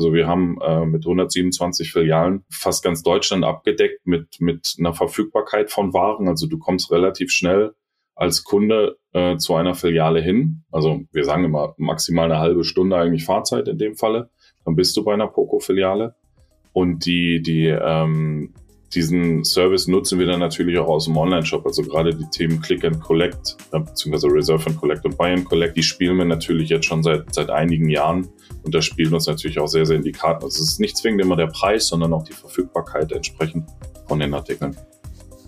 Also wir haben äh, mit 127 Filialen fast ganz Deutschland abgedeckt mit, mit einer Verfügbarkeit von Waren. Also du kommst relativ schnell als Kunde äh, zu einer Filiale hin. Also wir sagen immer maximal eine halbe Stunde eigentlich Fahrzeit in dem Falle. Dann bist du bei einer Poco-Filiale. Und die, die ähm, diesen Service nutzen wir dann natürlich auch aus dem Online-Shop. Also gerade die Themen Click and Collect, beziehungsweise Reserve and Collect und Buy and Collect, die spielen wir natürlich jetzt schon seit, seit einigen Jahren. Und das spielen uns natürlich auch sehr, sehr in die Karten. Also es ist nicht zwingend immer der Preis, sondern auch die Verfügbarkeit entsprechend von den Artikeln.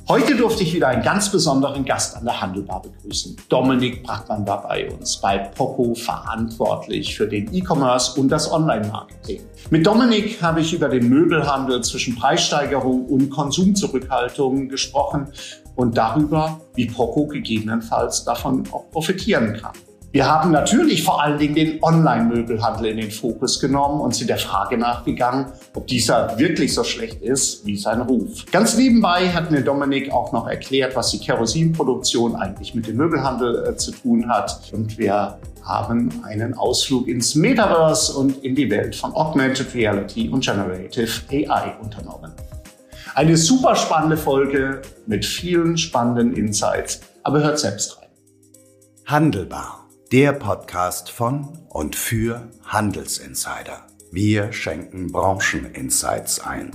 Heute durfte ich wieder einen ganz besonderen Gast an der Handelbar begrüßen. Dominik Brackmann war bei uns, bei Poco verantwortlich für den E-Commerce und das Online-Marketing. Mit Dominik habe ich über den Möbelhandel zwischen Preissteigerung und Konsumzurückhaltung gesprochen und darüber, wie Poco gegebenenfalls davon auch profitieren kann. Wir haben natürlich vor allen Dingen den Online-Möbelhandel in den Fokus genommen und sind der Frage nachgegangen, ob dieser wirklich so schlecht ist wie sein Ruf. Ganz nebenbei hat mir Dominik auch noch erklärt, was die Kerosinproduktion eigentlich mit dem Möbelhandel äh, zu tun hat. Und wir haben einen Ausflug ins Metaverse und in die Welt von Augmented Reality und Generative AI unternommen. Eine super spannende Folge mit vielen spannenden Insights, aber hört selbst rein. Handelbar der Podcast von und für Handelsinsider. Wir schenken Brancheninsights ein.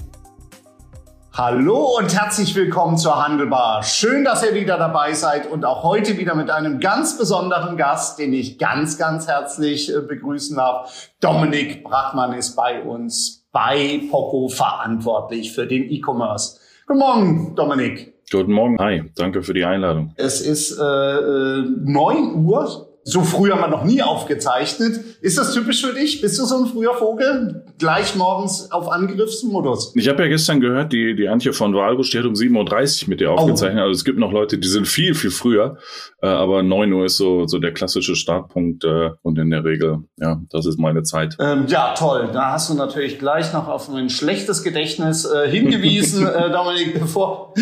Hallo und herzlich willkommen zur Handelbar. Schön, dass ihr wieder dabei seid und auch heute wieder mit einem ganz besonderen Gast, den ich ganz, ganz herzlich äh, begrüßen darf. Dominik Brachmann ist bei uns bei Poco verantwortlich für den E-Commerce. Guten Morgen, Dominik. Guten Morgen. Hi, danke für die Einladung. Es ist äh, 9 äh, Uhr so früh haben wir noch nie aufgezeichnet. Ist das typisch für dich? Bist du so ein früher Vogel? Gleich morgens auf Angriffsmodus? Ich habe ja gestern gehört, die, die Antje von Walbusch, die hat um 7.30 Uhr mit dir aufgezeichnet. Oh. Also es gibt noch Leute, die sind viel, viel früher. Äh, aber 9 Uhr ist so, so der klassische Startpunkt. Äh, und in der Regel, ja, das ist meine Zeit. Ähm, ja, toll. Da hast du natürlich gleich noch auf ein schlechtes Gedächtnis äh, hingewiesen, äh, Dominik, bevor,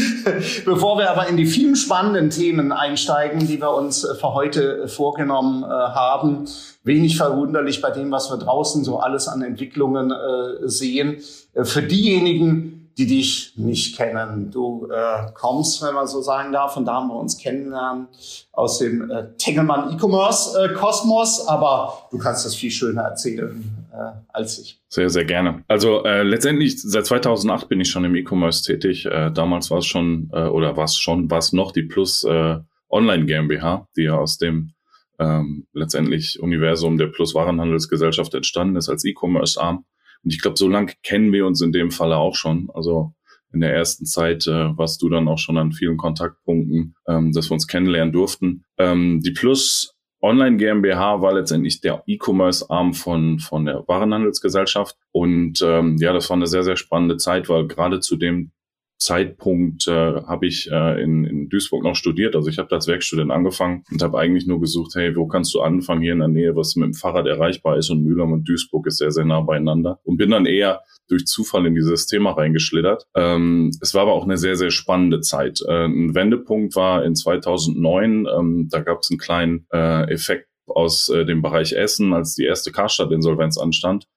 bevor wir aber in die vielen spannenden Themen einsteigen, die wir uns äh, für heute vorgenommen äh, haben. Wenig verwunderlich bei dem, was wir draußen so alles an Entwicklungen äh, sehen. Äh, für diejenigen, die dich nicht kennen. Du äh, kommst, wenn man so sagen darf, und da haben wir uns kennengelernt, aus dem äh, Tengelmann E-Commerce äh, Kosmos, aber du kannst das viel schöner erzählen äh, als ich. Sehr, sehr gerne. Also äh, letztendlich seit 2008 bin ich schon im E-Commerce tätig. Äh, damals war es schon, äh, oder war es schon, war es noch die Plus äh, Online GmbH, die ja aus dem ähm, letztendlich Universum der Plus-Warenhandelsgesellschaft entstanden ist als E-Commerce-Arm. Und ich glaube, so lange kennen wir uns in dem Falle auch schon. Also in der ersten Zeit äh, warst du dann auch schon an vielen Kontaktpunkten, ähm, dass wir uns kennenlernen durften. Ähm, die Plus Online GmbH war letztendlich der E-Commerce-Arm von, von der Warenhandelsgesellschaft. Und ähm, ja, das war eine sehr, sehr spannende Zeit, weil gerade zu dem Zeitpunkt äh, habe ich äh, in, in Duisburg noch studiert. Also ich habe als Werkstudent angefangen und habe eigentlich nur gesucht, hey, wo kannst du anfangen hier in der Nähe, was mit dem Fahrrad erreichbar ist. Und Mühlheim und Duisburg ist sehr, sehr nah beieinander. Und bin dann eher durch Zufall in dieses Thema reingeschlittert. Ähm, es war aber auch eine sehr, sehr spannende Zeit. Äh, ein Wendepunkt war in 2009. Ähm, da gab es einen kleinen äh, Effekt aus äh, dem Bereich Essen, als die erste Karstadt-Insolvenz anstand.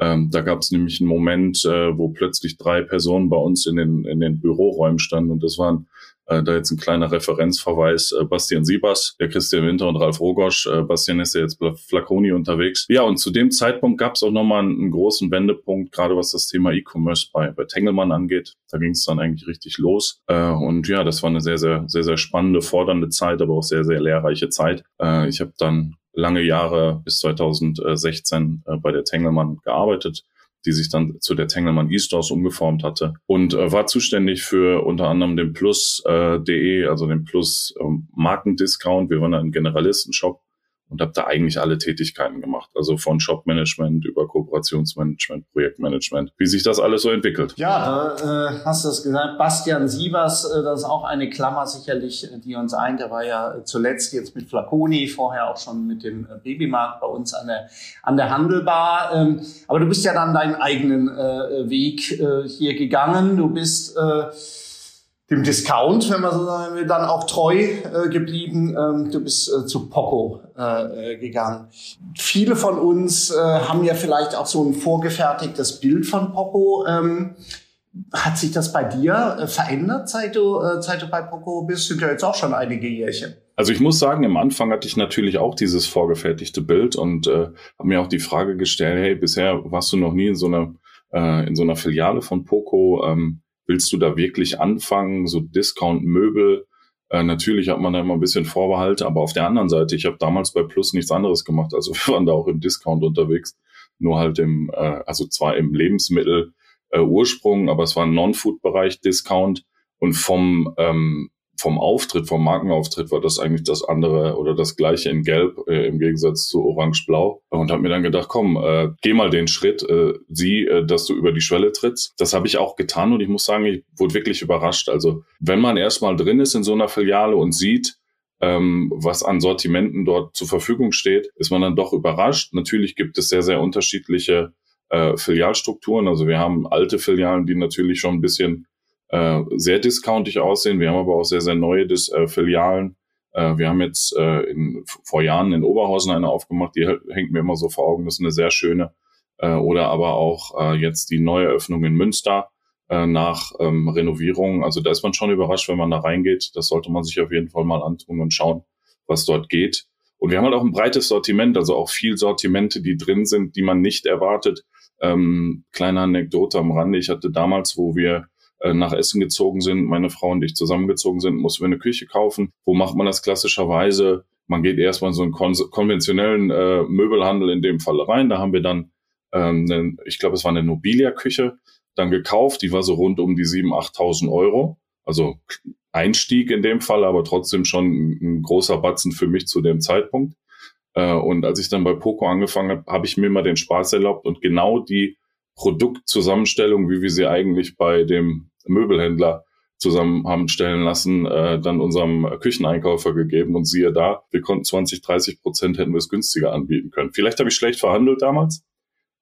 Ähm, da gab es nämlich einen Moment, äh, wo plötzlich drei Personen bei uns in den, in den Büroräumen standen und das waren äh, da jetzt ein kleiner Referenzverweis. Äh, Bastian Siebers, der Christian Winter und Ralf Rogosch. Äh, Bastian ist ja jetzt Flaconi unterwegs. Ja, und zu dem Zeitpunkt gab es auch nochmal einen, großen Wendepunkt, gerade was das Thema E-Commerce bei, bei Tengelmann angeht. Da ging es dann eigentlich richtig los. Und ja, das war eine sehr, sehr, sehr, sehr spannende, fordernde Zeit, aber auch sehr, sehr lehrreiche Zeit. Ich habe dann lange Jahre bis 2016 äh, bei der Tengelmann gearbeitet, die sich dann zu der Tengelmann E-Stores umgeformt hatte und äh, war zuständig für unter anderem den Plus.de, äh, also den Plus ähm, Markendiscount. Wir waren ein Generalistenshop und habe da eigentlich alle Tätigkeiten gemacht. Also von Shopmanagement über Kooperationsmanagement, Projektmanagement, wie sich das alles so entwickelt. Ja, da äh, hast du es gesagt. Bastian Sievers, äh, das ist auch eine Klammer sicherlich, die uns eint. Der war ja zuletzt jetzt mit Flaconi, vorher auch schon mit dem äh, Babymarkt bei uns an der, an der Handelbar. Ähm, aber du bist ja dann deinen eigenen äh, Weg äh, hier gegangen. Du bist äh, dem Discount, wenn man so sagen will, dann auch treu äh, geblieben. Ähm, du bist äh, zu Poco äh, gegangen. Viele von uns äh, haben ja vielleicht auch so ein vorgefertigtes Bild von Poco. Ähm, hat sich das bei dir äh, verändert, seit du, äh, seit du bei Poco bist? Sind ja jetzt auch schon einige Jährchen. Also ich muss sagen, am Anfang hatte ich natürlich auch dieses vorgefertigte Bild und äh, habe mir auch die Frage gestellt, hey, bisher warst du noch nie in so einer, äh, in so einer Filiale von Poco. Ähm, willst du da wirklich anfangen, so Discount-Möbel? Äh, natürlich hat man da immer ein bisschen Vorbehalte, aber auf der anderen Seite, ich habe damals bei Plus nichts anderes gemacht. Also wir waren da auch im Discount unterwegs, nur halt im, äh, also zwar im Lebensmittel äh, Ursprung, aber es war ein Non-Food-Bereich Discount und vom ähm, vom Auftritt, vom Markenauftritt war das eigentlich das andere oder das gleiche in Gelb äh, im Gegensatz zu Orange-Blau und habe mir dann gedacht, komm, äh, geh mal den Schritt, äh, sieh, äh, dass du über die Schwelle trittst. Das habe ich auch getan und ich muss sagen, ich wurde wirklich überrascht. Also wenn man erstmal drin ist in so einer Filiale und sieht, ähm, was an Sortimenten dort zur Verfügung steht, ist man dann doch überrascht. Natürlich gibt es sehr, sehr unterschiedliche äh, Filialstrukturen. Also wir haben alte Filialen, die natürlich schon ein bisschen äh, sehr discountig aussehen. Wir haben aber auch sehr, sehr neue Dis äh, Filialen. Äh, wir haben jetzt äh, in, vor Jahren in Oberhausen eine aufgemacht, die hängt mir immer so vor Augen. Das ist eine sehr schöne. Äh, oder aber auch äh, jetzt die neue Öffnung in Münster äh, nach ähm, Renovierung. Also da ist man schon überrascht, wenn man da reingeht. Das sollte man sich auf jeden Fall mal antun und schauen, was dort geht. Und wir haben halt auch ein breites Sortiment, also auch viel Sortimente, die drin sind, die man nicht erwartet. Ähm, kleine Anekdote am Rande. Ich hatte damals, wo wir äh, nach Essen gezogen sind, meine Frau und ich zusammengezogen sind, mussten wir eine Küche kaufen. Wo macht man das klassischerweise? Man geht erstmal in so einen kon konventionellen äh, Möbelhandel in dem Fall rein. Da haben wir dann, ähm, eine, ich glaube, es war eine Nobilia-Küche, dann gekauft. Die war so rund um die 7.000, 8.000 Euro. Also Einstieg in dem Fall, aber trotzdem schon ein großer Batzen für mich zu dem Zeitpunkt. Äh, und als ich dann bei Poco angefangen habe, habe ich mir mal den Spaß erlaubt und genau die Produktzusammenstellung, wie wir sie eigentlich bei dem Möbelhändler zusammen haben stellen lassen, äh, dann unserem Kücheneinkäufer gegeben und siehe da, wir konnten 20, 30 Prozent hätten wir es günstiger anbieten können. Vielleicht habe ich schlecht verhandelt damals,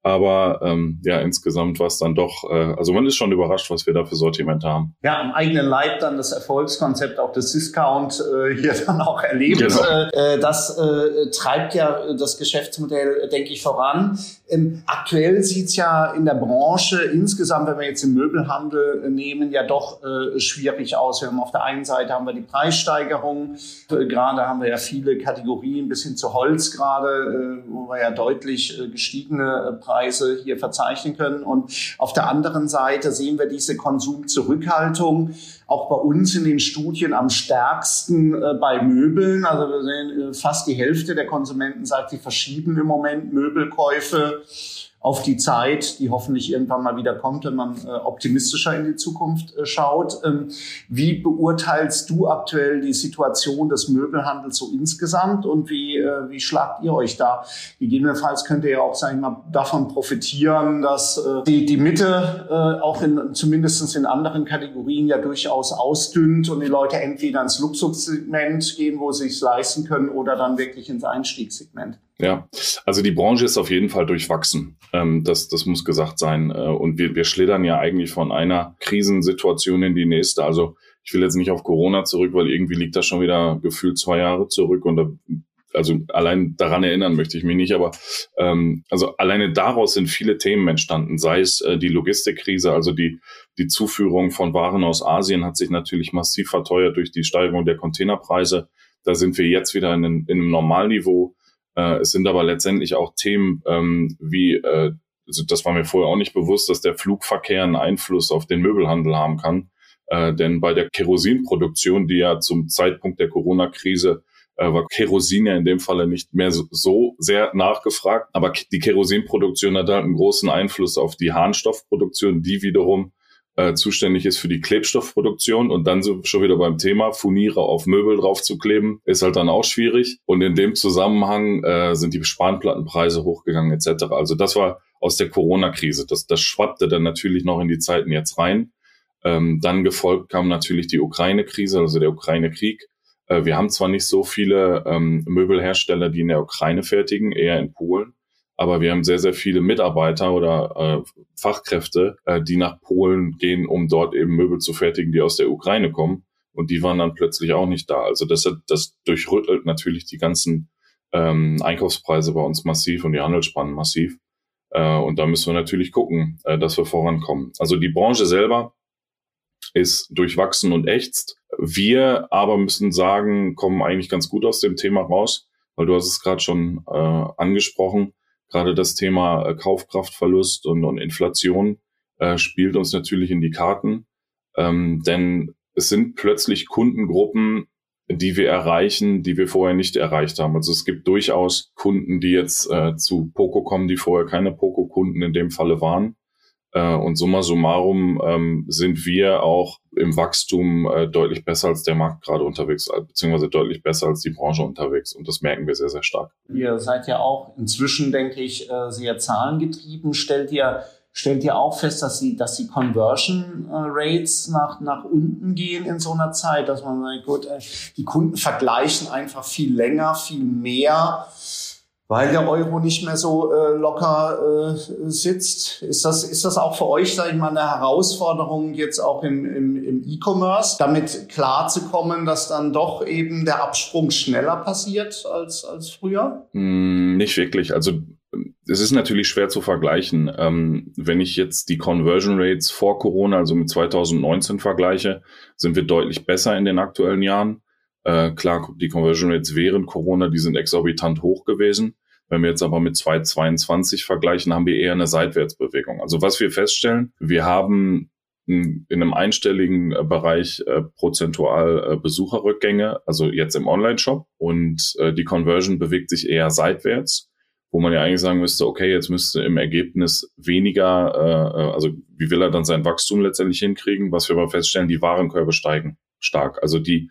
aber ähm, ja, insgesamt war es dann doch, äh, also man ist schon überrascht, was wir da für Sortimente haben. Ja, am eigenen Leib dann das Erfolgskonzept, auch das Discount äh, hier dann auch erlebt. Genau. Äh, äh, das äh, treibt ja das Geschäftsmodell, denke ich, voran. Ähm, aktuell sieht's ja in der Branche insgesamt, wenn wir jetzt den Möbelhandel nehmen, ja doch äh, schwierig aus. Wir haben auf der einen Seite haben wir die Preissteigerung, äh, gerade haben wir ja viele Kategorien bis hin zu Holz gerade, äh, wo wir ja deutlich äh, gestiegene Preise hier verzeichnen können. Und auf der anderen Seite sehen wir diese Konsumzurückhaltung auch bei uns in den Studien am stärksten äh, bei Möbeln. Also wir sehen, äh, fast die Hälfte der Konsumenten sagt, sie verschieben im Moment Möbelkäufe auf die Zeit, die hoffentlich irgendwann mal wieder kommt, wenn man äh, optimistischer in die Zukunft äh, schaut. Ähm, wie beurteilst du aktuell die Situation des Möbelhandels so insgesamt und wie, äh, wie schlagt ihr euch da? Gegebenenfalls könnt ihr ja auch, sagen wir mal, davon profitieren, dass die, die Mitte auch in, zumindest in anderen Kategorien ja durchaus ausdünnt und die Leute entweder ins Luxussegment gehen, wo sie es leisten können, oder dann wirklich ins Einstiegssegment. Ja, also die Branche ist auf jeden Fall durchwachsen. Ähm, das, das muss gesagt sein. Äh, und wir, wir schlittern ja eigentlich von einer Krisensituation in die nächste. Also ich will jetzt nicht auf Corona zurück, weil irgendwie liegt das schon wieder gefühlt zwei Jahre zurück und da, also allein daran erinnern möchte ich mich nicht, aber ähm, also alleine daraus sind viele Themen entstanden, sei es äh, die Logistikkrise, also die, die Zuführung von Waren aus Asien hat sich natürlich massiv verteuert durch die Steigerung der Containerpreise. Da sind wir jetzt wieder in, in einem Normalniveau. Äh, es sind aber letztendlich auch Themen ähm, wie, äh, also das war mir vorher auch nicht bewusst, dass der Flugverkehr einen Einfluss auf den Möbelhandel haben kann. Äh, denn bei der Kerosinproduktion, die ja zum Zeitpunkt der Corona-Krise äh, war Kerosin ja in dem Falle nicht mehr so, so sehr nachgefragt. Aber die Kerosinproduktion hat halt einen großen Einfluss auf die Harnstoffproduktion, die wiederum äh, zuständig ist für die Klebstoffproduktion und dann so schon wieder beim Thema Furniere auf Möbel draufzukleben, ist halt dann auch schwierig. Und in dem Zusammenhang äh, sind die Spanplattenpreise hochgegangen etc. Also das war aus der Corona-Krise. Das, das schwappte dann natürlich noch in die Zeiten jetzt rein. Ähm, dann gefolgt kam natürlich die Ukraine-Krise, also der Ukraine-Krieg. Äh, wir haben zwar nicht so viele ähm, Möbelhersteller, die in der Ukraine fertigen, eher in Polen, aber wir haben sehr, sehr viele Mitarbeiter oder äh, Fachkräfte, äh, die nach Polen gehen, um dort eben Möbel zu fertigen, die aus der Ukraine kommen. Und die waren dann plötzlich auch nicht da. Also das, das durchrüttelt natürlich die ganzen ähm, Einkaufspreise bei uns massiv und die Handelsspannen massiv. Äh, und da müssen wir natürlich gucken, äh, dass wir vorankommen. Also die Branche selber ist durchwachsen und ächzt. Wir aber müssen sagen, kommen eigentlich ganz gut aus dem Thema raus, weil du hast es gerade schon äh, angesprochen. Gerade das Thema äh, Kaufkraftverlust und, und Inflation äh, spielt uns natürlich in die Karten, ähm, denn es sind plötzlich Kundengruppen, die wir erreichen, die wir vorher nicht erreicht haben. Also es gibt durchaus Kunden, die jetzt äh, zu Poco kommen, die vorher keine Poco-Kunden in dem Falle waren. Äh, und summa summarum ähm, sind wir auch im Wachstum äh, deutlich besser als der Markt gerade unterwegs, äh, beziehungsweise deutlich besser als die Branche unterwegs. Und das merken wir sehr, sehr stark. Ihr seid ja auch inzwischen, denke ich, sehr zahlengetrieben. Stellt ihr stellt ihr auch fest, dass die, dass die Conversion Rates nach, nach unten gehen in so einer Zeit, dass man sagt, gut, die Kunden vergleichen einfach viel länger, viel mehr weil der Euro nicht mehr so äh, locker äh, sitzt. Ist das, ist das auch für euch, sage ich mal, eine Herausforderung jetzt auch im, im, im E-Commerce, damit klarzukommen, dass dann doch eben der Absprung schneller passiert als, als früher? Mm, nicht wirklich. Also es ist natürlich schwer zu vergleichen. Ähm, wenn ich jetzt die Conversion Rates vor Corona, also mit 2019 vergleiche, sind wir deutlich besser in den aktuellen Jahren. Äh, klar, die Conversion Rates während Corona, die sind exorbitant hoch gewesen. Wenn wir jetzt aber mit 2022 vergleichen, haben wir eher eine Seitwärtsbewegung. Also was wir feststellen, wir haben in einem einstelligen äh, Bereich äh, prozentual äh, Besucherrückgänge, also jetzt im Online-Shop und äh, die Conversion bewegt sich eher seitwärts, wo man ja eigentlich sagen müsste, okay, jetzt müsste im Ergebnis weniger, äh, äh also wie will er dann sein Wachstum letztendlich hinkriegen? Was wir aber feststellen, die Warenkörbe steigen stark. Also die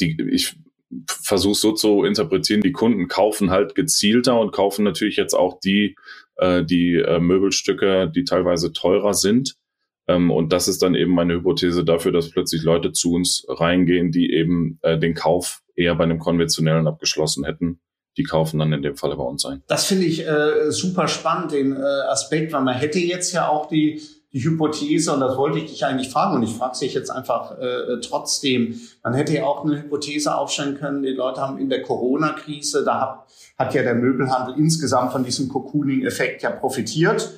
die, ich versuche so zu interpretieren, die Kunden kaufen halt gezielter und kaufen natürlich jetzt auch die, äh, die äh, Möbelstücke, die teilweise teurer sind. Ähm, und das ist dann eben meine Hypothese dafür, dass plötzlich Leute zu uns reingehen, die eben äh, den Kauf eher bei einem konventionellen abgeschlossen hätten. Die kaufen dann in dem Falle bei uns ein. Das finde ich äh, super spannend, den äh, Aspekt, weil man hätte jetzt ja auch die die Hypothese, und das wollte ich dich eigentlich fragen, und ich frage dich jetzt einfach äh, trotzdem, man hätte ja auch eine Hypothese aufstellen können, die Leute haben in der Corona-Krise, da hat, hat ja der Möbelhandel insgesamt von diesem Cocooning-Effekt ja profitiert.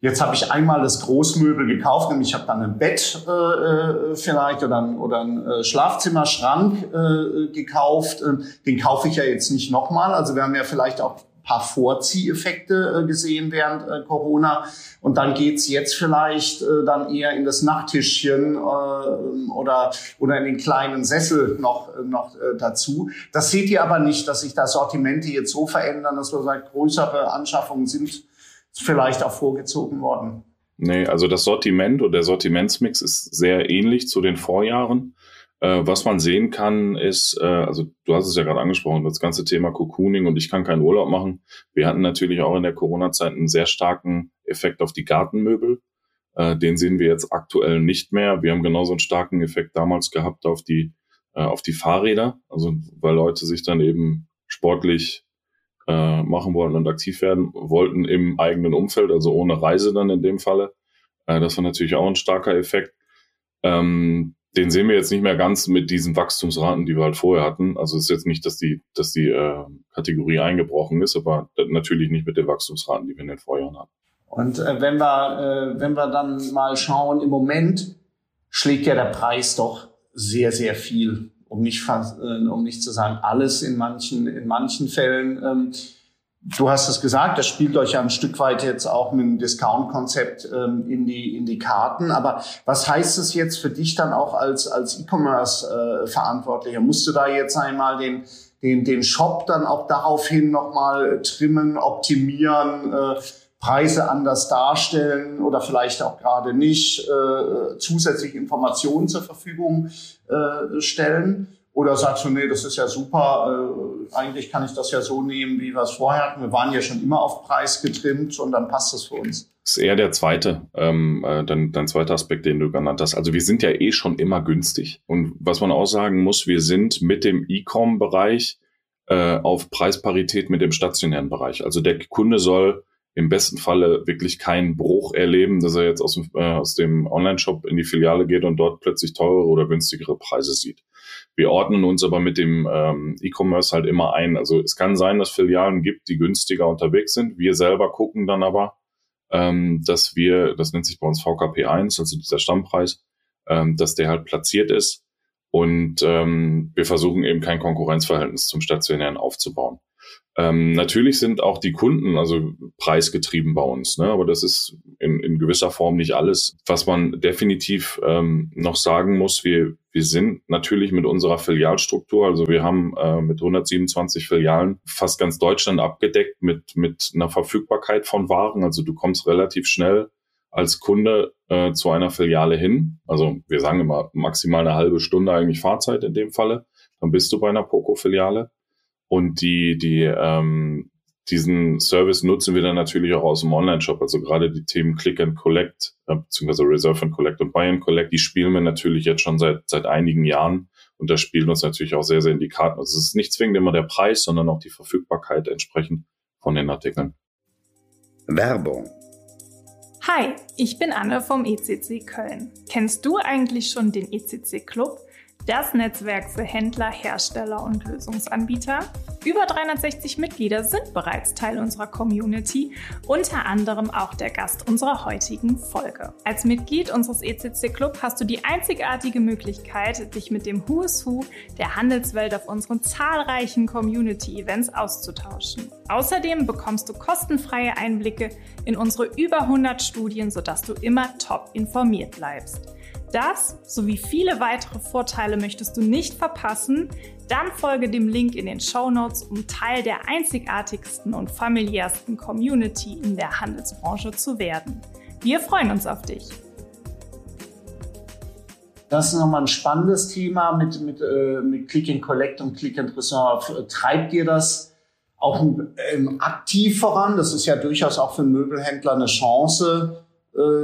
Jetzt habe ich einmal das Großmöbel gekauft, nämlich ich habe dann ein Bett äh, äh vielleicht oder ein, oder ein äh, Schlafzimmerschrank äh, gekauft. Ähm, den kaufe ich ja jetzt nicht nochmal. Also wir haben ja vielleicht auch paar Vorzieheffekte äh, gesehen während äh, Corona. Und dann geht's jetzt vielleicht äh, dann eher in das Nachttischchen äh, oder, oder in den kleinen Sessel noch, äh, noch äh, dazu. Das seht ihr aber nicht, dass sich da Sortimente jetzt so verändern, dass wir sagen, größere Anschaffungen sind vielleicht auch vorgezogen worden. Nee, also das Sortiment oder der Sortimentsmix ist sehr ähnlich zu den Vorjahren. Äh, was man sehen kann, ist, äh, also du hast es ja gerade angesprochen, das ganze Thema Cocooning und ich kann keinen Urlaub machen. Wir hatten natürlich auch in der Corona-Zeit einen sehr starken Effekt auf die Gartenmöbel. Äh, den sehen wir jetzt aktuell nicht mehr. Wir haben genauso einen starken Effekt damals gehabt auf die, äh, auf die Fahrräder, also weil Leute sich dann eben sportlich äh, machen wollten und aktiv werden wollten im eigenen Umfeld, also ohne Reise dann in dem Falle. Äh, das war natürlich auch ein starker Effekt. Ähm, den sehen wir jetzt nicht mehr ganz mit diesen Wachstumsraten, die wir halt vorher hatten. Also es ist jetzt nicht, dass die, dass die äh, Kategorie eingebrochen ist, aber natürlich nicht mit den Wachstumsraten, die wir in den Vorjahren hatten. Und äh, wenn wir, äh, wenn wir dann mal schauen, im Moment schlägt ja der Preis doch sehr, sehr viel, um nicht äh, um nicht zu sagen alles in manchen, in manchen Fällen. Ähm, Du hast es gesagt, das spielt euch ja ein Stück weit jetzt auch mit dem Discount-Konzept ähm, in, die, in die Karten. Aber was heißt es jetzt für dich dann auch als, als E-Commerce-Verantwortlicher? Musst du da jetzt einmal den, den, den Shop dann auch daraufhin nochmal trimmen, optimieren, äh, Preise anders darstellen oder vielleicht auch gerade nicht, äh, zusätzliche Informationen zur Verfügung äh, stellen? Oder sagst du, nee, das ist ja super, äh, eigentlich kann ich das ja so nehmen, wie wir es vorher hatten. Wir waren ja schon immer auf Preis getrimmt und dann passt das für uns. Das ist eher der zweite, ähm, äh, dein, dein zweiter Aspekt, den du genannt hast. Also wir sind ja eh schon immer günstig. Und was man auch sagen muss, wir sind mit dem E-Com-Bereich äh, auf Preisparität mit dem stationären Bereich. Also der Kunde soll im besten Falle wirklich keinen Bruch erleben, dass er jetzt aus dem, äh, aus dem Online-Shop in die Filiale geht und dort plötzlich teurere oder günstigere Preise sieht. Wir ordnen uns aber mit dem ähm, E-Commerce halt immer ein. Also es kann sein, dass Filialen gibt, die günstiger unterwegs sind. Wir selber gucken dann aber, ähm, dass wir, das nennt sich bei uns VKP1, also dieser Stammpreis, ähm, dass der halt platziert ist. Und ähm, wir versuchen eben kein Konkurrenzverhältnis zum stationären aufzubauen. Ähm, natürlich sind auch die Kunden also preisgetrieben bei uns, ne? aber das ist in, in gewisser Form nicht alles. Was man definitiv ähm, noch sagen muss, wir, wir sind natürlich mit unserer Filialstruktur, also wir haben äh, mit 127 Filialen fast ganz Deutschland abgedeckt mit, mit einer Verfügbarkeit von Waren. Also du kommst relativ schnell als Kunde äh, zu einer Filiale hin. Also wir sagen immer maximal eine halbe Stunde eigentlich Fahrzeit in dem Falle. Dann bist du bei einer Poco-Filiale. Und die, die, ähm, diesen Service nutzen wir dann natürlich auch aus dem Online-Shop. Also gerade die Themen Click and Collect, äh, beziehungsweise Reserve and Collect und Buy and Collect, die spielen wir natürlich jetzt schon seit, seit einigen Jahren. Und das spielt uns natürlich auch sehr, sehr in die Karten. Also es ist nicht zwingend immer der Preis, sondern auch die Verfügbarkeit entsprechend von den Artikeln. Werbung. Hi, ich bin Anne vom ECC Köln. Kennst du eigentlich schon den ECC Club? Das Netzwerk für Händler, Hersteller und Lösungsanbieter. Über 360 Mitglieder sind bereits Teil unserer Community, unter anderem auch der Gast unserer heutigen Folge. Als Mitglied unseres ECC Club hast du die einzigartige Möglichkeit, dich mit dem Who is Who der Handelswelt auf unseren zahlreichen Community-Events auszutauschen. Außerdem bekommst du kostenfreie Einblicke in unsere über 100 Studien, sodass du immer top informiert bleibst. Das sowie viele weitere Vorteile möchtest du nicht verpassen? Dann folge dem Link in den Show Notes, um Teil der einzigartigsten und familiärsten Community in der Handelsbranche zu werden. Wir freuen uns auf dich. Das ist nochmal ein spannendes Thema mit, mit, äh, mit Click and Collect und Click and Reserve. Treibt ihr das auch ähm, aktiv voran? Das ist ja durchaus auch für Möbelhändler eine Chance, äh,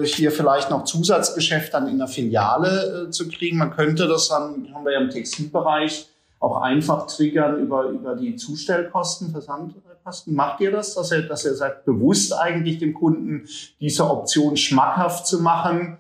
hier vielleicht noch Zusatzgeschäft dann in der Filiale äh, zu kriegen. Man könnte das dann, haben wir ja im Textilbereich, auch einfach triggern über, über die Zustellkosten, Versandkosten. Macht ihr das, dass ihr, dass ihr sagt, bewusst eigentlich dem Kunden diese Option schmackhaft zu machen,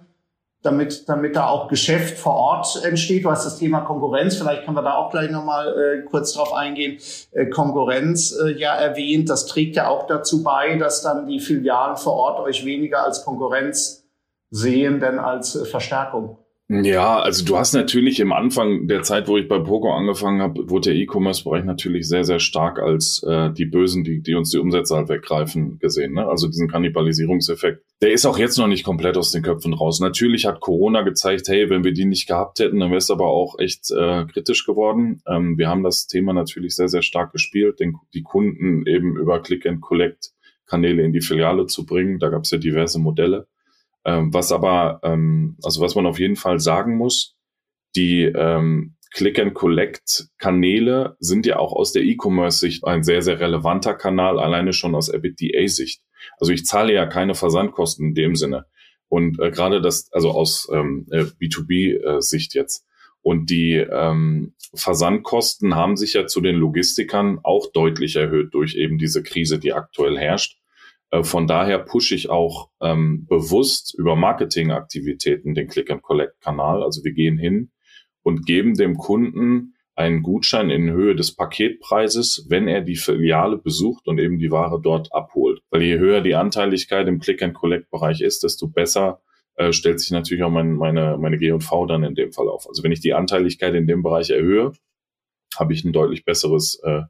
damit, damit da auch Geschäft vor Ort entsteht. Du hast das Thema Konkurrenz, vielleicht können wir da auch gleich nochmal äh, kurz drauf eingehen. Äh, Konkurrenz äh, ja erwähnt, das trägt ja auch dazu bei, dass dann die Filialen vor Ort euch weniger als Konkurrenz sehen, denn als äh, Verstärkung. Ja, also du hast natürlich im Anfang der Zeit, wo ich bei Poco angefangen habe, wurde der E-Commerce-Bereich natürlich sehr, sehr stark als äh, die Bösen, die, die uns die Umsätze halt weggreifen, gesehen. Ne? Also diesen Kannibalisierungseffekt. Der ist auch jetzt noch nicht komplett aus den Köpfen raus. Natürlich hat Corona gezeigt, hey, wenn wir die nicht gehabt hätten, dann wäre es aber auch echt äh, kritisch geworden. Ähm, wir haben das Thema natürlich sehr, sehr stark gespielt, den, die Kunden eben über Click-and-Collect-Kanäle in die Filiale zu bringen. Da gab es ja diverse Modelle. Ähm, was aber, ähm, also was man auf jeden Fall sagen muss, die ähm, Click-and-Collect-Kanäle sind ja auch aus der E-Commerce-Sicht ein sehr, sehr relevanter Kanal, alleine schon aus EBITDA-Sicht. Also ich zahle ja keine Versandkosten in dem Sinne. Und äh, gerade das, also aus ähm, äh, B2B-Sicht jetzt. Und die ähm, Versandkosten haben sich ja zu den Logistikern auch deutlich erhöht durch eben diese Krise, die aktuell herrscht. Äh, von daher pushe ich auch ähm, bewusst über Marketingaktivitäten den Click-and-Collect-Kanal. Also wir gehen hin und geben dem Kunden einen Gutschein in Höhe des Paketpreises, wenn er die Filiale besucht und eben die Ware dort abholt. Weil je höher die Anteiligkeit im Click-and-Collect-Bereich ist, desto besser äh, stellt sich natürlich auch mein, meine, meine G&V dann in dem Fall auf. Also wenn ich die Anteiligkeit in dem Bereich erhöhe, habe ich ein deutlich besseres äh,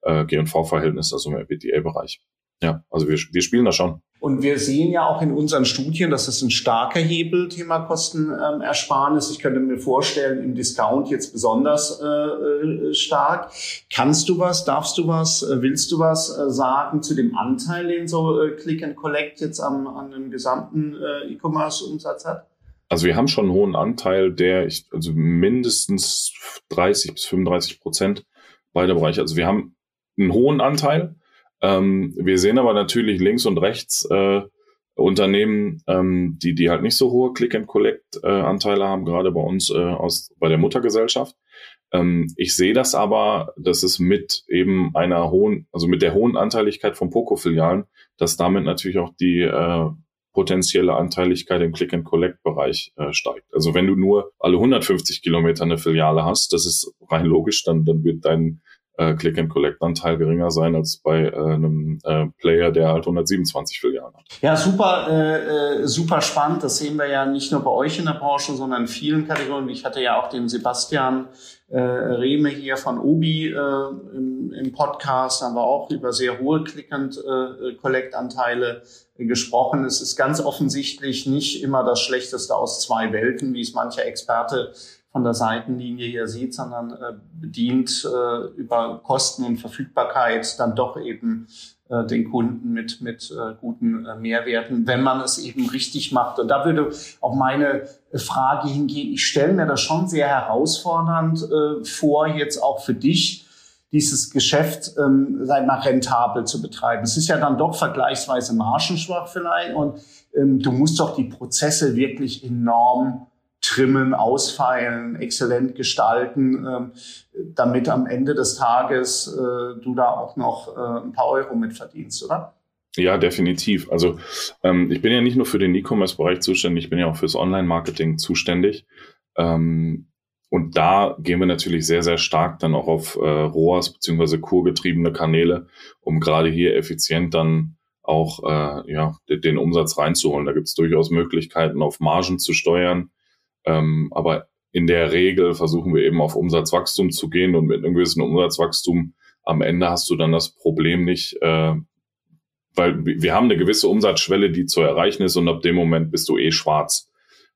äh, G&V-Verhältnis, also im EBITDA-Bereich. Ja, also wir, wir spielen da schon. Und wir sehen ja auch in unseren Studien, dass es ein starker Hebel, Thema Kostenersparnis. ich könnte mir vorstellen, im Discount jetzt besonders äh, äh, stark. Kannst du was, darfst du was, äh, willst du was äh, sagen zu dem Anteil, den so Click and Collect jetzt am, an dem gesamten äh, E-Commerce-Umsatz hat? Also wir haben schon einen hohen Anteil, der ich, also mindestens 30 bis 35 Prozent beider Bereiche. Also wir haben einen hohen Anteil, ähm, wir sehen aber natürlich links und rechts äh, Unternehmen, ähm, die, die halt nicht so hohe Click-and-Collect-Anteile haben, gerade bei uns äh, aus, bei der Muttergesellschaft. Ähm, ich sehe das aber, dass es mit eben einer hohen, also mit der hohen Anteiligkeit von Poco-Filialen, dass damit natürlich auch die äh, potenzielle Anteiligkeit im Click-and-Collect-Bereich äh, steigt. Also wenn du nur alle 150 Kilometer eine Filiale hast, das ist rein logisch, dann, dann wird dein äh, Click-and-Collect-Anteil geringer sein als bei äh, einem äh, Player, der halt 127 Filialen hat. Ja, super, äh, äh, super spannend. Das sehen wir ja nicht nur bei euch in der Branche, sondern in vielen Kategorien. Ich hatte ja auch den Sebastian äh, Rehme hier von Obi äh, im, im Podcast, haben wir auch über sehr hohe Click-and-Collect-Anteile äh, gesprochen. Es ist ganz offensichtlich nicht immer das Schlechteste aus zwei Welten, wie es mancher Experte von der Seitenlinie hier sieht, sondern äh, bedient äh, über Kosten und Verfügbarkeit dann doch eben äh, den Kunden mit, mit äh, guten äh, Mehrwerten, wenn man es eben richtig macht. Und da würde auch meine Frage hingehen. Ich stelle mir das schon sehr herausfordernd äh, vor, jetzt auch für dich, dieses Geschäft, ähm, sei mal, rentabel zu betreiben. Es ist ja dann doch vergleichsweise margenschwach vielleicht und ähm, du musst doch die Prozesse wirklich enorm trimmen, ausfeilen, exzellent gestalten, ähm, damit am Ende des Tages äh, du da auch noch äh, ein paar Euro mit verdienst, oder? Ja, definitiv. Also ähm, ich bin ja nicht nur für den E-Commerce-Bereich zuständig, ich bin ja auch fürs Online-Marketing zuständig. Ähm, und da gehen wir natürlich sehr, sehr stark dann auch auf äh, ROAS beziehungsweise kurgetriebene Kanäle, um gerade hier effizient dann auch äh, ja, den Umsatz reinzuholen. Da gibt es durchaus Möglichkeiten, auf Margen zu steuern, ähm, aber in der Regel versuchen wir eben auf Umsatzwachstum zu gehen und mit einem gewissen Umsatzwachstum am Ende hast du dann das Problem nicht, äh, weil wir haben eine gewisse Umsatzschwelle, die zu erreichen ist und ab dem Moment bist du eh schwarz.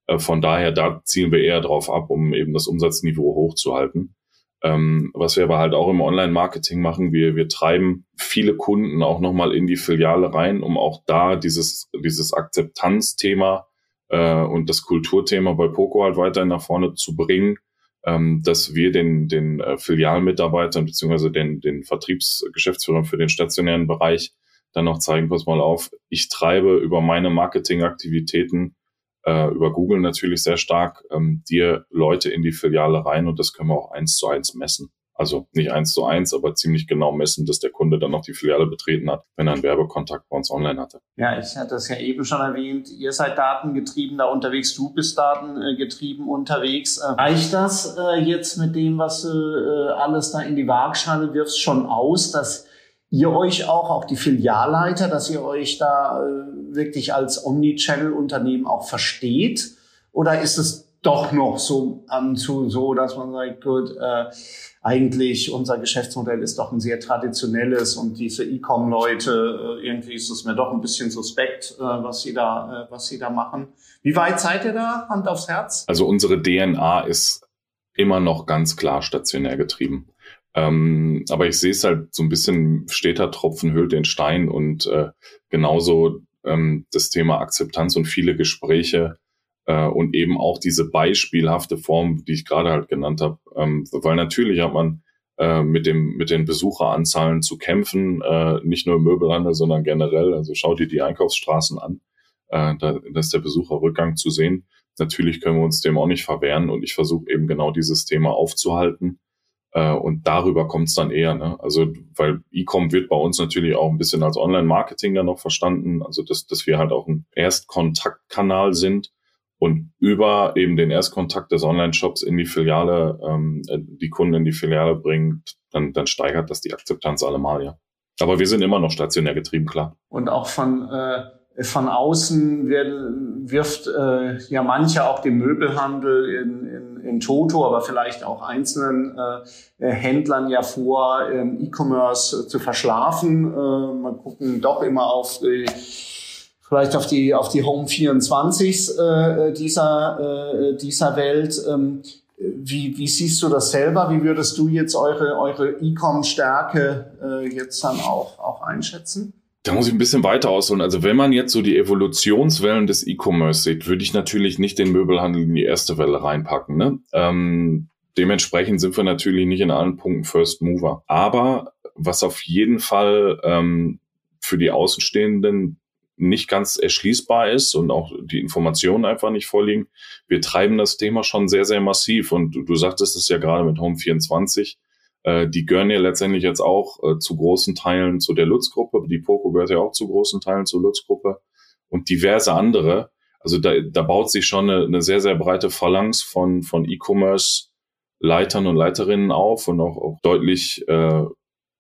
Äh, von daher, da zielen wir eher drauf ab, um eben das Umsatzniveau hochzuhalten. Ähm, was wir aber halt auch im Online-Marketing machen, wir, wir treiben viele Kunden auch nochmal in die Filiale rein, um auch da dieses, dieses Akzeptanzthema äh, und das Kulturthema bei Poco halt weiterhin nach vorne zu bringen, ähm, dass wir den, den äh, Filialmitarbeitern beziehungsweise den, den Vertriebsgeschäftsführern für den stationären Bereich dann noch zeigen, pass mal auf, ich treibe über meine Marketingaktivitäten, äh, über Google natürlich sehr stark, ähm, dir Leute in die Filiale rein und das können wir auch eins zu eins messen. Also nicht eins zu eins, aber ziemlich genau messen, dass der Kunde dann noch die Filiale betreten hat, wenn er einen Werbekontakt bei uns online hatte. Ja, ich hatte es ja eben schon erwähnt. Ihr seid datengetrieben da unterwegs, du bist datengetrieben unterwegs. Äh, reicht das äh, jetzt mit dem, was du äh, alles da in die Waagschale wirfst, schon aus, dass ihr euch auch, auch die Filialleiter, dass ihr euch da wirklich als Omnichannel-Unternehmen auch versteht? Oder ist es doch noch so, um, so, so dass man sagt, gut, äh, eigentlich unser Geschäftsmodell ist doch ein sehr traditionelles und diese E-Com-Leute, äh, irgendwie ist es mir doch ein bisschen suspekt, äh, was sie da, äh, was sie da machen. Wie weit seid ihr da? Hand aufs Herz? Also unsere DNA ist immer noch ganz klar stationär getrieben. Ähm, aber ich sehe es halt so ein bisschen, steter Tropfen hüllt den Stein und äh, genauso ähm, das Thema Akzeptanz und viele Gespräche äh, und eben auch diese beispielhafte Form, die ich gerade halt genannt habe. Ähm, weil natürlich hat man äh, mit dem mit den Besucheranzahlen zu kämpfen, äh, nicht nur im Möbelhandel, sondern generell. Also schaut dir die Einkaufsstraßen an, äh, da, da ist der Besucherrückgang zu sehen. Natürlich können wir uns dem auch nicht verwehren und ich versuche eben genau dieses Thema aufzuhalten. Äh, und darüber kommt es dann eher. Ne? Also, weil E-Com wird bei uns natürlich auch ein bisschen als Online-Marketing dann noch verstanden. Also, dass, dass wir halt auch ein Erstkontaktkanal sind und über eben den Erstkontakt des Online-Shops in die Filiale, ähm, äh, die Kunden in die Filiale bringt, dann, dann steigert das die Akzeptanz allemal, ja. Aber wir sind immer noch stationär getrieben, klar. Und auch von, äh, von außen wirft äh, ja manche auch den Möbelhandel in, in, in Toto, aber vielleicht auch einzelnen äh, Händlern ja vor, ähm, E-Commerce zu verschlafen. Äh, man gucken doch immer auf die vielleicht auf die, auf die Home 24 äh, dieser, äh, dieser Welt. Ähm, wie, wie siehst du das selber? Wie würdest du jetzt eure, eure E-Com-Stärke äh, jetzt dann auch, auch einschätzen? Da muss ich ein bisschen weiter ausholen. Also wenn man jetzt so die Evolutionswellen des E-Commerce sieht, würde ich natürlich nicht den Möbelhandel in die erste Welle reinpacken. Ne? Ähm, dementsprechend sind wir natürlich nicht in allen Punkten First Mover. Aber was auf jeden Fall ähm, für die Außenstehenden nicht ganz erschließbar ist und auch die Informationen einfach nicht vorliegen. Wir treiben das Thema schon sehr, sehr massiv. Und du, du sagtest es ja gerade mit Home 24. Äh, die gehören ja letztendlich jetzt auch äh, zu großen Teilen zu der Lutz-Gruppe. Die Poco gehört ja auch zu großen Teilen zur Lutz-Gruppe und diverse andere. Also da, da baut sich schon eine, eine sehr, sehr breite Phalanx von, von E-Commerce-Leitern und Leiterinnen auf und auch, auch deutlich äh,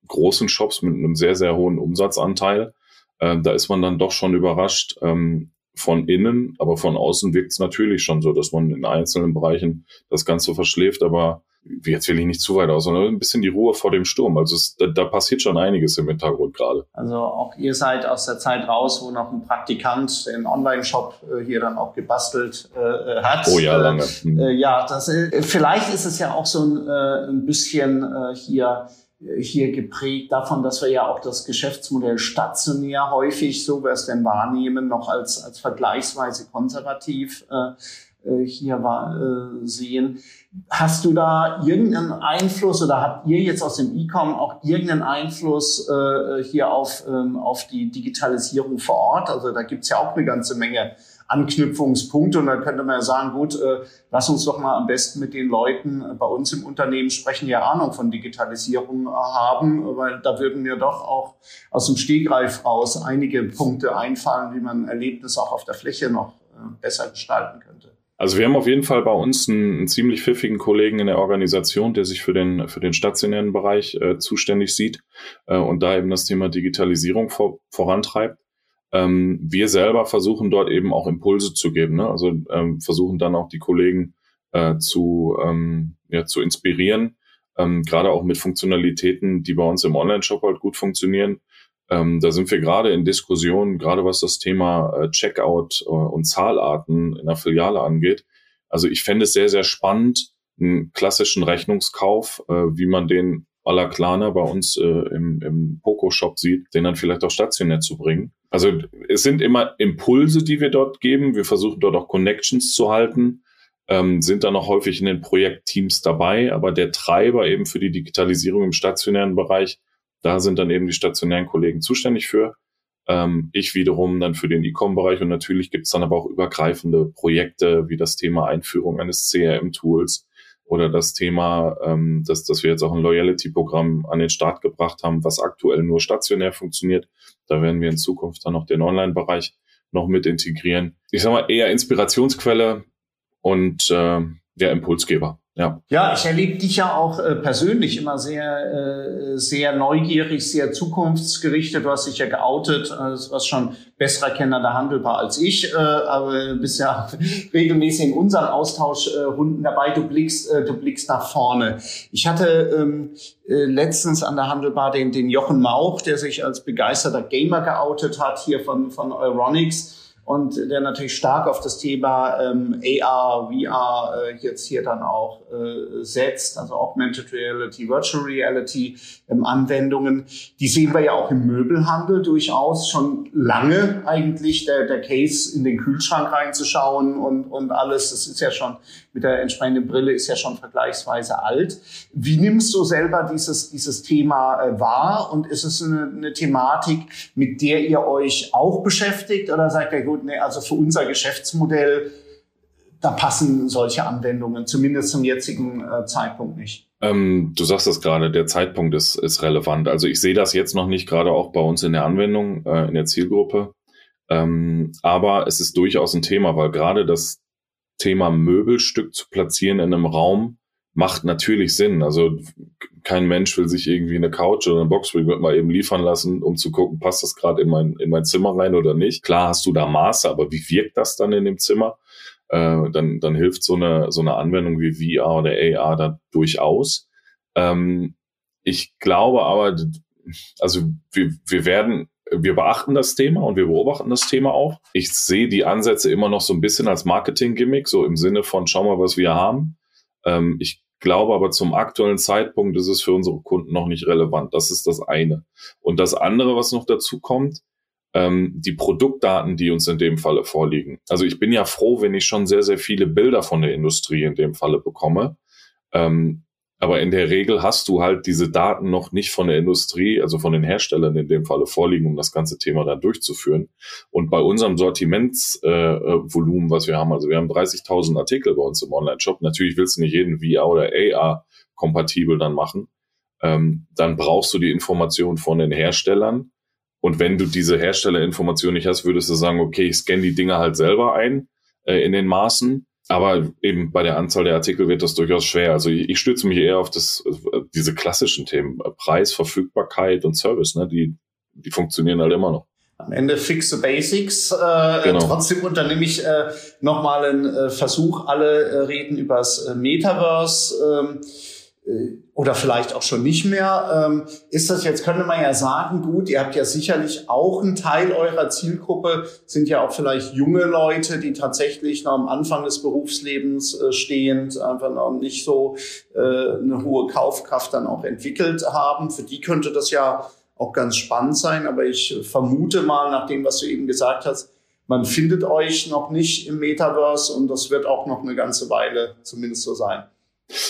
großen Shops mit einem sehr, sehr hohen Umsatzanteil. Äh, da ist man dann doch schon überrascht ähm, von innen, aber von außen wirkt es natürlich schon so, dass man in einzelnen Bereichen das Ganze verschläft, aber jetzt will ich nicht zu weit aus, sondern ein bisschen die Ruhe vor dem Sturm. Also es, da, da, passiert schon einiges im Hintergrund gerade. Also auch ihr seid aus der Zeit raus, wo noch ein Praktikant den Online-Shop äh, hier dann auch gebastelt äh, hat. Oh ja, lange. Äh, äh ja, das, äh, vielleicht ist es ja auch so ein, äh, ein bisschen hier hier geprägt davon, dass wir ja auch das Geschäftsmodell stationär häufig, so wir es denn wahrnehmen, noch als, als vergleichsweise konservativ äh, hier war, äh, sehen. Hast du da irgendeinen Einfluss oder habt ihr jetzt aus dem E-Com auch irgendeinen Einfluss äh, hier auf, ähm, auf die Digitalisierung vor Ort? Also da gibt's ja auch eine ganze Menge Anknüpfungspunkte und dann könnte man ja sagen, gut, äh, lass uns doch mal am besten mit den Leuten bei uns im Unternehmen sprechen, die Ahnung von Digitalisierung haben, weil da würden mir doch auch aus dem Stegreif raus einige Punkte einfallen, wie man Erlebnisse auch auf der Fläche noch äh, besser gestalten könnte. Also wir haben auf jeden Fall bei uns einen, einen, ziemlich pfiffigen Kollegen in der Organisation, der sich für den, für den stationären Bereich äh, zuständig sieht äh, und da eben das Thema Digitalisierung vor, vorantreibt. Ähm, wir selber versuchen dort eben auch Impulse zu geben, ne? also ähm, versuchen dann auch die Kollegen äh, zu, ähm, ja, zu inspirieren, ähm, gerade auch mit Funktionalitäten, die bei uns im Online-Shop halt gut funktionieren, ähm, da sind wir gerade in Diskussionen, gerade was das Thema äh, Checkout äh, und Zahlarten in der Filiale angeht. Also ich fände es sehr, sehr spannend, einen klassischen Rechnungskauf, äh, wie man den à la Klarna bei uns äh, im, im Poco-Shop sieht, den dann vielleicht auch stationär zu bringen. Also es sind immer Impulse, die wir dort geben. Wir versuchen dort auch Connections zu halten, ähm, sind dann auch häufig in den Projektteams dabei. Aber der Treiber eben für die Digitalisierung im stationären Bereich da sind dann eben die stationären Kollegen zuständig für. Ähm, ich wiederum dann für den E-Com-Bereich und natürlich gibt es dann aber auch übergreifende Projekte wie das Thema Einführung eines CRM-Tools oder das Thema, ähm, dass, dass wir jetzt auch ein Loyalty-Programm an den Start gebracht haben, was aktuell nur stationär funktioniert. Da werden wir in Zukunft dann noch den Online-Bereich noch mit integrieren. Ich sage mal eher Inspirationsquelle und äh, der Impulsgeber. Ja. ja, ich erlebe dich ja auch äh, persönlich immer sehr, äh, sehr neugierig, sehr zukunftsgerichtet. Du hast dich ja geoutet, äh, was schon besserer Kenner der Handelbar als ich, äh, aber du bist ja regelmäßig in unseren Austauschrunden dabei. Du blickst, äh, du blickst nach vorne. Ich hatte ähm, äh, letztens an der Handelbar den, den Jochen Mauch, der sich als begeisterter Gamer geoutet hat, hier von, von Euronics und der natürlich stark auf das Thema ähm, AR, VR äh, jetzt hier dann auch äh, setzt, also Augmented Reality, Virtual Reality ähm, Anwendungen. Die sehen wir ja auch im Möbelhandel durchaus schon lange eigentlich, der, der Case in den Kühlschrank reinzuschauen und, und alles. Das ist ja schon mit der entsprechenden Brille ist ja schon vergleichsweise alt. Wie nimmst du selber dieses, dieses Thema äh, wahr und ist es eine, eine Thematik, mit der ihr euch auch beschäftigt oder sagt ihr, gut, nee, also für unser Geschäftsmodell, da passen solche Anwendungen zumindest zum jetzigen äh, Zeitpunkt nicht? Ähm, du sagst es gerade, der Zeitpunkt ist, ist relevant. Also ich sehe das jetzt noch nicht, gerade auch bei uns in der Anwendung, äh, in der Zielgruppe. Ähm, aber es ist durchaus ein Thema, weil gerade das Thema Möbelstück zu platzieren in einem Raum macht natürlich Sinn. Also kein Mensch will sich irgendwie eine Couch oder eine Box mal eben liefern lassen, um zu gucken, passt das gerade in mein, in mein Zimmer rein oder nicht. Klar hast du da Maße, aber wie wirkt das dann in dem Zimmer? Äh, dann, dann hilft so eine, so eine Anwendung wie VR oder AR da durchaus. Ähm, ich glaube aber, also wir, wir werden wir beachten das Thema und wir beobachten das Thema auch. Ich sehe die Ansätze immer noch so ein bisschen als Marketing-Gimmick, so im Sinne von, schau mal, was wir haben. Ähm, ich glaube aber zum aktuellen Zeitpunkt ist es für unsere Kunden noch nicht relevant. Das ist das eine. Und das andere, was noch dazu kommt, ähm, die Produktdaten, die uns in dem Falle vorliegen. Also ich bin ja froh, wenn ich schon sehr, sehr viele Bilder von der Industrie in dem Falle bekomme. Ähm, Aber in der Regel hast du halt diese Daten noch nicht von der Industrie, also von den Herstellern in dem Falle vorliegen, um das ganze Thema dann durchzuführen. Und bei unserem Sortimentsvolumen, äh, was wir haben, also wir haben 30.000 Artikel bei uns im Online-Shop. Natürlich willst du nicht jeden VR oder AR kompatibel dann machen. Ähm, dann brauchst du die Information von den Herstellern. Und wenn du diese Herstellerinformation nicht hast, würdest du sagen, okay, ich scanne die Dinge halt selber ein äh, in den Maßen aber eben bei der Anzahl der Artikel wird das durchaus schwer. Also ich, ich stütze mich eher auf das, diese klassischen Themen. Preis, Verfügbarkeit und Service, ne? die, die funktionieren halt immer noch. Am Ende fixe Basics. Äh, genau. Trotzdem unternehme ich äh, nochmal einen äh, Versuch. Alle äh, reden übers äh, Metaverse. Ähm, äh, oder vielleicht auch schon nicht mehr. Ähm, ist das jetzt, könnte man ja sagen, gut, ihr habt ja sicherlich auch einen Teil eurer Zielgruppe, sind ja auch vielleicht junge Leute, die tatsächlich noch am Anfang des Berufslebens äh, stehend einfach noch nicht so äh, eine hohe Kaufkraft dann auch entwickelt haben. Für die könnte das ja auch ganz spannend sein, aber ich vermute mal, nach dem, was du eben gesagt hast, man findet euch noch nicht im Metaverse und das wird auch noch eine ganze Weile zumindest so sein.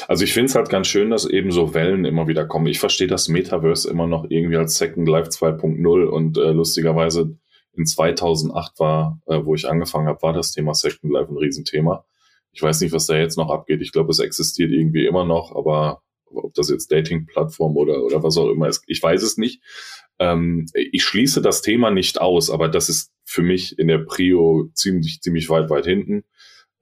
Also ich finde es halt ganz schön, dass eben so Wellen immer wieder kommen. Ich verstehe das Metaverse immer noch irgendwie als Second Life 2.0 und äh, lustigerweise in 2008 war, äh, wo ich angefangen habe, war das Thema Second Life ein Riesenthema. Ich weiß nicht, was da jetzt noch abgeht. Ich glaube, es existiert irgendwie immer noch, aber ob das jetzt Dating-Plattform oder, oder was auch immer ist, ich weiß es nicht. Ähm, ich schließe das Thema nicht aus, aber das ist für mich in der Prio ziemlich, ziemlich weit, weit hinten.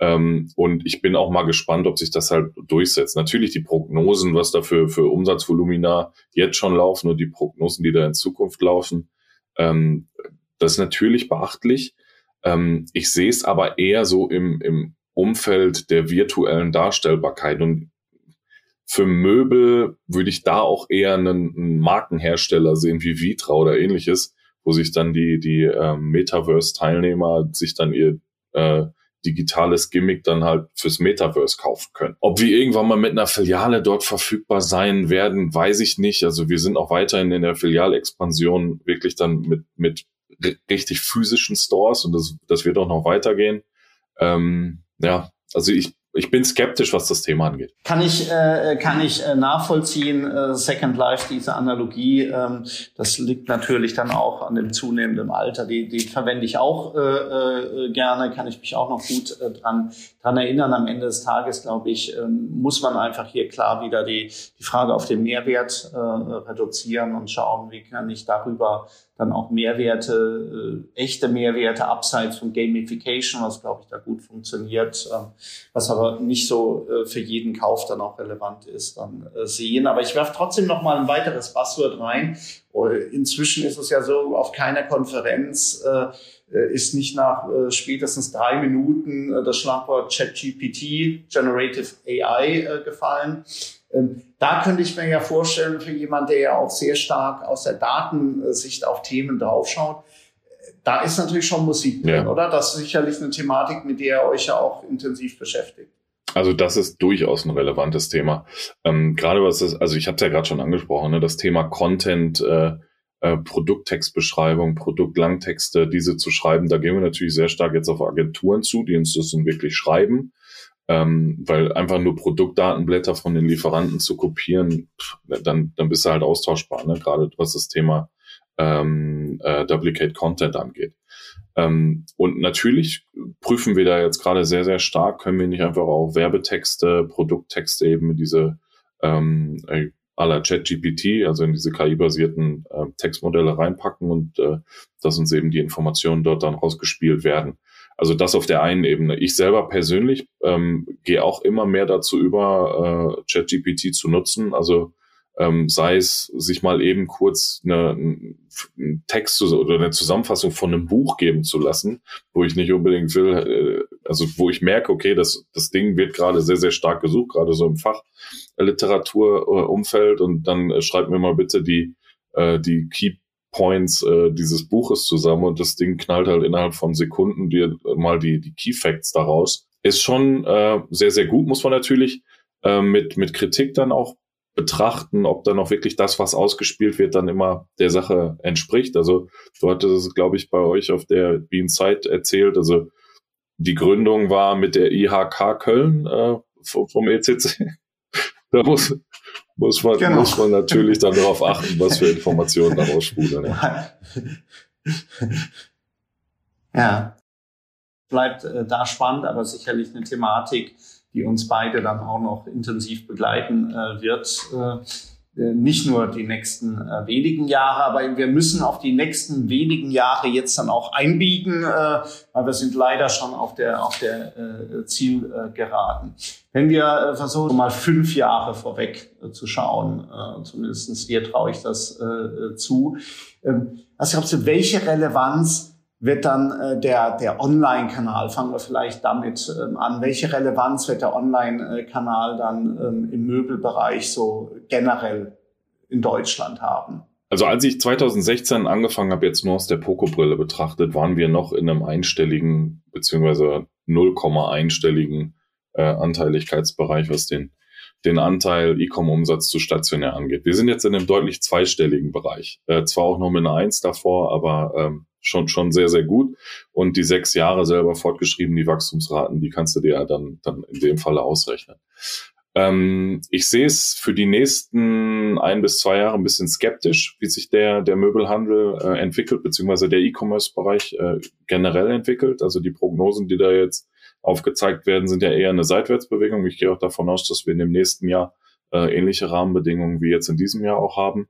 Ähm, und ich bin auch mal gespannt, ob sich das halt durchsetzt. Natürlich die Prognosen, was da für, für Umsatzvolumina jetzt schon laufen und die Prognosen, die da in Zukunft laufen, ähm, das ist natürlich beachtlich. Ähm, ich sehe es aber eher so im, im Umfeld der virtuellen Darstellbarkeit. Und für Möbel würde ich da auch eher einen, einen Markenhersteller sehen wie Vitra oder ähnliches, wo sich dann die, die ähm, Metaverse-Teilnehmer sich dann ihr äh, digitales Gimmick dann halt fürs Metaverse kaufen können. Ob wir irgendwann mal mit einer Filiale dort verfügbar sein werden, weiß ich nicht. Also wir sind auch weiterhin in der Filialexpansion wirklich dann mit, mit richtig physischen Stores und das, das wird auch noch weitergehen. Ähm, ja, also ich ich bin skeptisch, was das Thema angeht. Kann ich, äh, kann ich äh, nachvollziehen, äh, Second Life, diese Analogie. Ähm, das liegt natürlich dann auch an dem zunehmenden Alter. Die, die verwende ich auch äh, äh, gerne, kann ich mich auch noch gut äh, dran, dran erinnern. Am Ende des Tages, glaube ich, äh, muss man einfach hier klar wieder die, die Frage auf den Mehrwert äh, reduzieren und schauen, wie kann ich darüber dann auch Mehrwerte, äh, echte Mehrwerte abseits von Gamification, was glaube ich da gut funktioniert, äh, was aber nicht so äh, für jeden Kauf dann auch relevant ist, dann äh, sehen. Aber ich werfe trotzdem noch mal ein weiteres Buzzword rein. Äh, inzwischen ist es ja so, auf keiner Konferenz äh, ist nicht nach äh, spätestens drei Minuten äh, das Schlagwort ChatGPT, Generative AI, äh, gefallen. Ähm, da könnte ich mir ja vorstellen, für jemanden, der ja auch sehr stark aus der Datensicht auf Themen draufschaut, da ist natürlich schon Musik drin, ja. oder? Das ist sicherlich eine Thematik, mit der ihr euch ja auch intensiv beschäftigt. Also das ist durchaus ein relevantes Thema. Ähm, gerade was das, also ich habe es ja gerade schon angesprochen, ne, das Thema Content, äh, äh, Produkttextbeschreibung, Produktlangtexte, diese zu schreiben, da gehen wir natürlich sehr stark jetzt auf Agenturen zu, die uns das dann wirklich schreiben ähm, weil einfach nur Produktdatenblätter von den Lieferanten zu kopieren, dann, dann bist du halt austauschbar, ne? gerade was das Thema ähm, äh, Duplicate Content angeht. Ähm, und natürlich prüfen wir da jetzt gerade sehr, sehr stark, können wir nicht einfach auch Werbetexte, Produkttexte eben in diese ähm, äh, la ChatGPT, also in diese KI-basierten äh, Textmodelle reinpacken und äh, dass uns eben die Informationen dort dann rausgespielt werden. Also das auf der einen Ebene. Ich selber persönlich ähm, gehe auch immer mehr dazu über, äh, ChatGPT zu nutzen. Also ähm, sei es sich mal eben kurz eine, einen Text oder eine Zusammenfassung von einem Buch geben zu lassen, wo ich nicht unbedingt will, äh, also wo ich merke, okay, das, das Ding wird gerade sehr, sehr stark gesucht, gerade so im Fachliteraturumfeld und dann äh, schreib mir mal bitte die, äh, die Key Points äh, dieses Buches zusammen und das Ding knallt halt innerhalb von Sekunden dir mal die, die Key Facts daraus. Ist schon äh, sehr, sehr gut, muss man natürlich äh, mit, mit Kritik dann auch betrachten, ob dann auch wirklich das, was ausgespielt wird, dann immer der Sache entspricht. Also du hattest es, glaube ich, bei euch auf der Bean Site erzählt. Also die Gründung war mit der IHK Köln äh, vom, vom ECC. da muss, muss, man, genau. muss man natürlich dann darauf achten, was für Informationen daraus sprudeln. Ja. ja. Bleibt äh, da spannend, aber sicherlich eine Thematik, die uns beide dann auch noch intensiv begleiten äh, wird. Äh, äh, nicht nur die nächsten äh, wenigen Jahre, aber wir müssen auf die nächsten wenigen Jahre jetzt dann auch einbiegen, äh, weil wir sind leider schon auf der, auf der äh, Zielgeraden. Wenn wir äh, versuchen, mal fünf Jahre vorweg äh, zu schauen, äh, zumindest dir traue ich das äh, zu, ähm, was glaubst du, welche Relevanz wird dann äh, der, der Online-Kanal, fangen wir vielleicht damit ähm, an, welche Relevanz wird der Online-Kanal dann ähm, im Möbelbereich so generell in Deutschland haben? Also als ich 2016 angefangen habe, jetzt nur aus der Poco-Brille betrachtet, waren wir noch in einem einstelligen beziehungsweise 0,1-stelligen äh, Anteiligkeitsbereich, was den, den Anteil E-Com-Umsatz zu stationär angeht. Wir sind jetzt in einem deutlich zweistelligen Bereich. Äh, zwar auch nur mit einer Eins davor, aber ähm, schon, schon sehr, sehr gut. Und die sechs Jahre selber fortgeschrieben, die Wachstumsraten, die kannst du dir ja dann, dann in dem Falle ausrechnen. Ähm, ich sehe es für die nächsten ein bis zwei Jahre ein bisschen skeptisch, wie sich der, der Möbelhandel äh, entwickelt, beziehungsweise der E-Commerce-Bereich äh, generell entwickelt. Also die Prognosen, die da jetzt aufgezeigt werden, sind ja eher eine Seitwärtsbewegung. Ich gehe auch davon aus, dass wir in dem nächsten Jahr äh, ähnliche Rahmenbedingungen wie jetzt in diesem Jahr auch haben.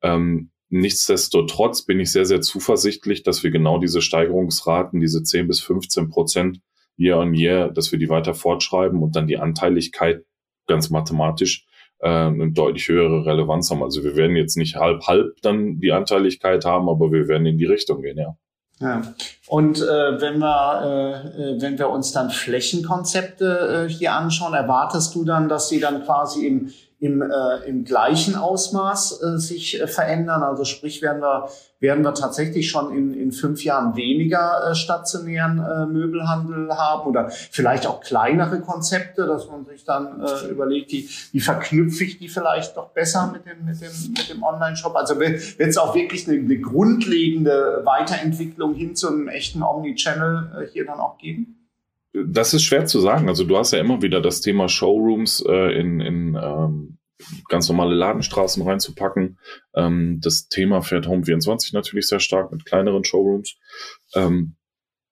Ähm, Nichtsdestotrotz bin ich sehr, sehr zuversichtlich, dass wir genau diese Steigerungsraten, diese 10 bis 15 Prozent year on year, dass wir die weiter fortschreiben und dann die Anteiligkeit ganz mathematisch äh, eine deutlich höhere Relevanz haben. Also wir werden jetzt nicht halb halb dann die Anteiligkeit haben, aber wir werden in die Richtung gehen, ja. Ja. Und äh, wenn wir äh, wenn wir uns dann Flächenkonzepte äh, hier anschauen, erwartest du dann, dass sie dann quasi im im, äh, im gleichen Ausmaß äh, sich äh, verändern. Also sprich, werden wir, werden wir tatsächlich schon in, in fünf Jahren weniger äh, stationären äh, Möbelhandel haben oder vielleicht auch kleinere Konzepte, dass man sich dann äh, überlegt, wie, wie verknüpfe ich die vielleicht noch besser mit dem, mit dem, mit dem Online-Shop. Also wird es auch wirklich eine, eine grundlegende Weiterentwicklung hin zu einem echten Omnichannel äh, hier dann auch geben? Das ist schwer zu sagen. Also du hast ja immer wieder das Thema Showrooms äh, in, in ähm, ganz normale Ladenstraßen reinzupacken. Ähm, das Thema fährt Home24 natürlich sehr stark mit kleineren Showrooms. Ähm,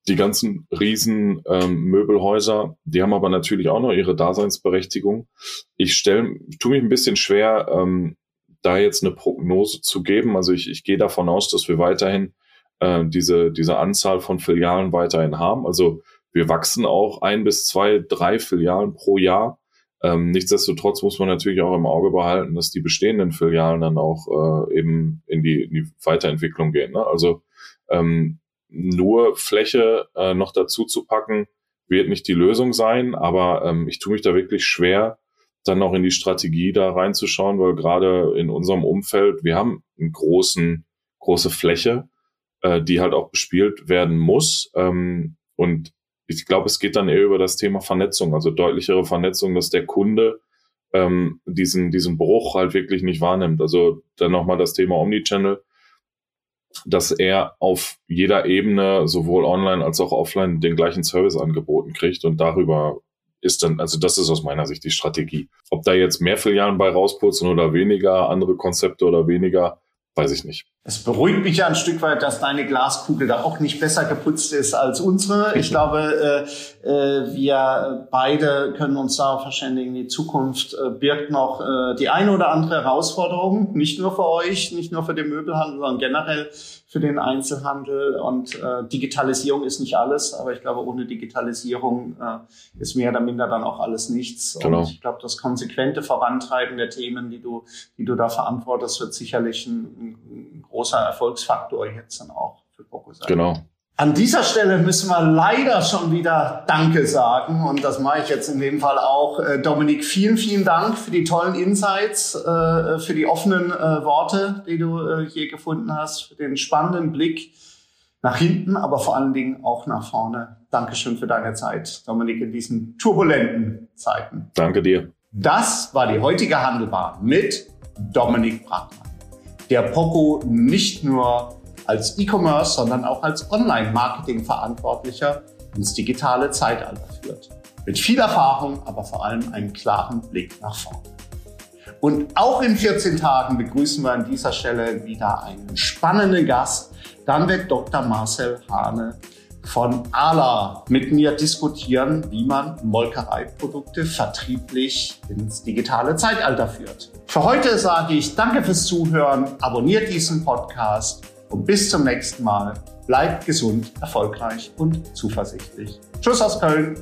die ganzen riesen ähm, Möbelhäuser, die haben aber natürlich auch noch ihre Daseinsberechtigung. Ich stelle, tue mich ein bisschen schwer, ähm, da jetzt eine Prognose zu geben. Also ich, ich gehe davon aus, dass wir weiterhin äh, diese, diese Anzahl von Filialen weiterhin haben. Also wir wachsen auch ein bis zwei, drei Filialen pro Jahr. Ähm, nichtsdestotrotz muss man natürlich auch im Auge behalten, dass die bestehenden Filialen dann auch äh, eben in die, in die Weiterentwicklung gehen. Ne? Also ähm, nur Fläche äh, noch dazu zu packen, wird nicht die Lösung sein, aber ähm, ich tue mich da wirklich schwer, dann noch in die Strategie da reinzuschauen, weil gerade in unserem Umfeld, wir haben einen großen, große Fläche, äh, die halt auch bespielt werden muss. Ähm, und ich glaube, es geht dann eher über das Thema Vernetzung, also deutlichere Vernetzung, dass der Kunde ähm, diesen, diesen Bruch halt wirklich nicht wahrnimmt. Also dann nochmal das Thema Omnichannel, dass er auf jeder Ebene, sowohl online als auch offline, den gleichen Service angeboten kriegt und darüber ist dann, also das ist aus meiner Sicht die Strategie. Ob da jetzt mehr Filialen bei rausputzen oder weniger, andere Konzepte oder weniger, weiß ich nicht. Es beruhigt mich ja ein Stück weit, dass deine Glaskugel da auch nicht besser geputzt ist als unsere. Ich glaube, äh, äh, wir beide können uns da verständigen, die Zukunft äh, birgt noch die eine oder andere Herausforderung, nicht nur für euch, nicht nur für den Möbelhandel, sondern generell für den Einzelhandel. Und Digitalisierung ist nicht alles, aber ich glaube, ohne Digitalisierung ist mehr oder minder dann auch alles nichts. Genau. Und ich glaube, das konsequente Vorantreiben der Themen, die du, die du da verantwortest, wird sicherlich ein, ein großer Erfolgsfaktor jetzt dann auch für Poco sein. Genau. An dieser Stelle müssen wir leider schon wieder Danke sagen und das mache ich jetzt in dem Fall auch. Äh, Dominik, vielen, vielen Dank für die tollen Insights, äh, für die offenen äh, Worte, die du hier gefunden hast, für den spannenden Blick nach hinten, aber vor allen Dingen auch nach vorne. Dankeschön für deine Zeit, Dominik, in diesen turbulenten Zeiten. Danke dir. Das war die heutige Handelbar mit Dominik Brandmann. Der Poco nicht nur als E-Commerce, sondern auch als Online-Marketing-Verantwortlicher ins digitale Zeitalter führt. Mit viel Erfahrung, aber vor allem einen klaren Blick nach vorne. Und auch in 14 Tagen begrüßen wir an dieser Stelle wieder einen spannenden Gast. Dann wird Dr. Marcel Hane von ALA mit mir diskutieren, wie man Molkereiprodukte vertrieblich ins digitale Zeitalter führt. Für heute sage ich danke fürs Zuhören, abonniert diesen Podcast und bis zum nächsten Mal. Bleibt gesund, erfolgreich und zuversichtlich. Tschüss aus Köln.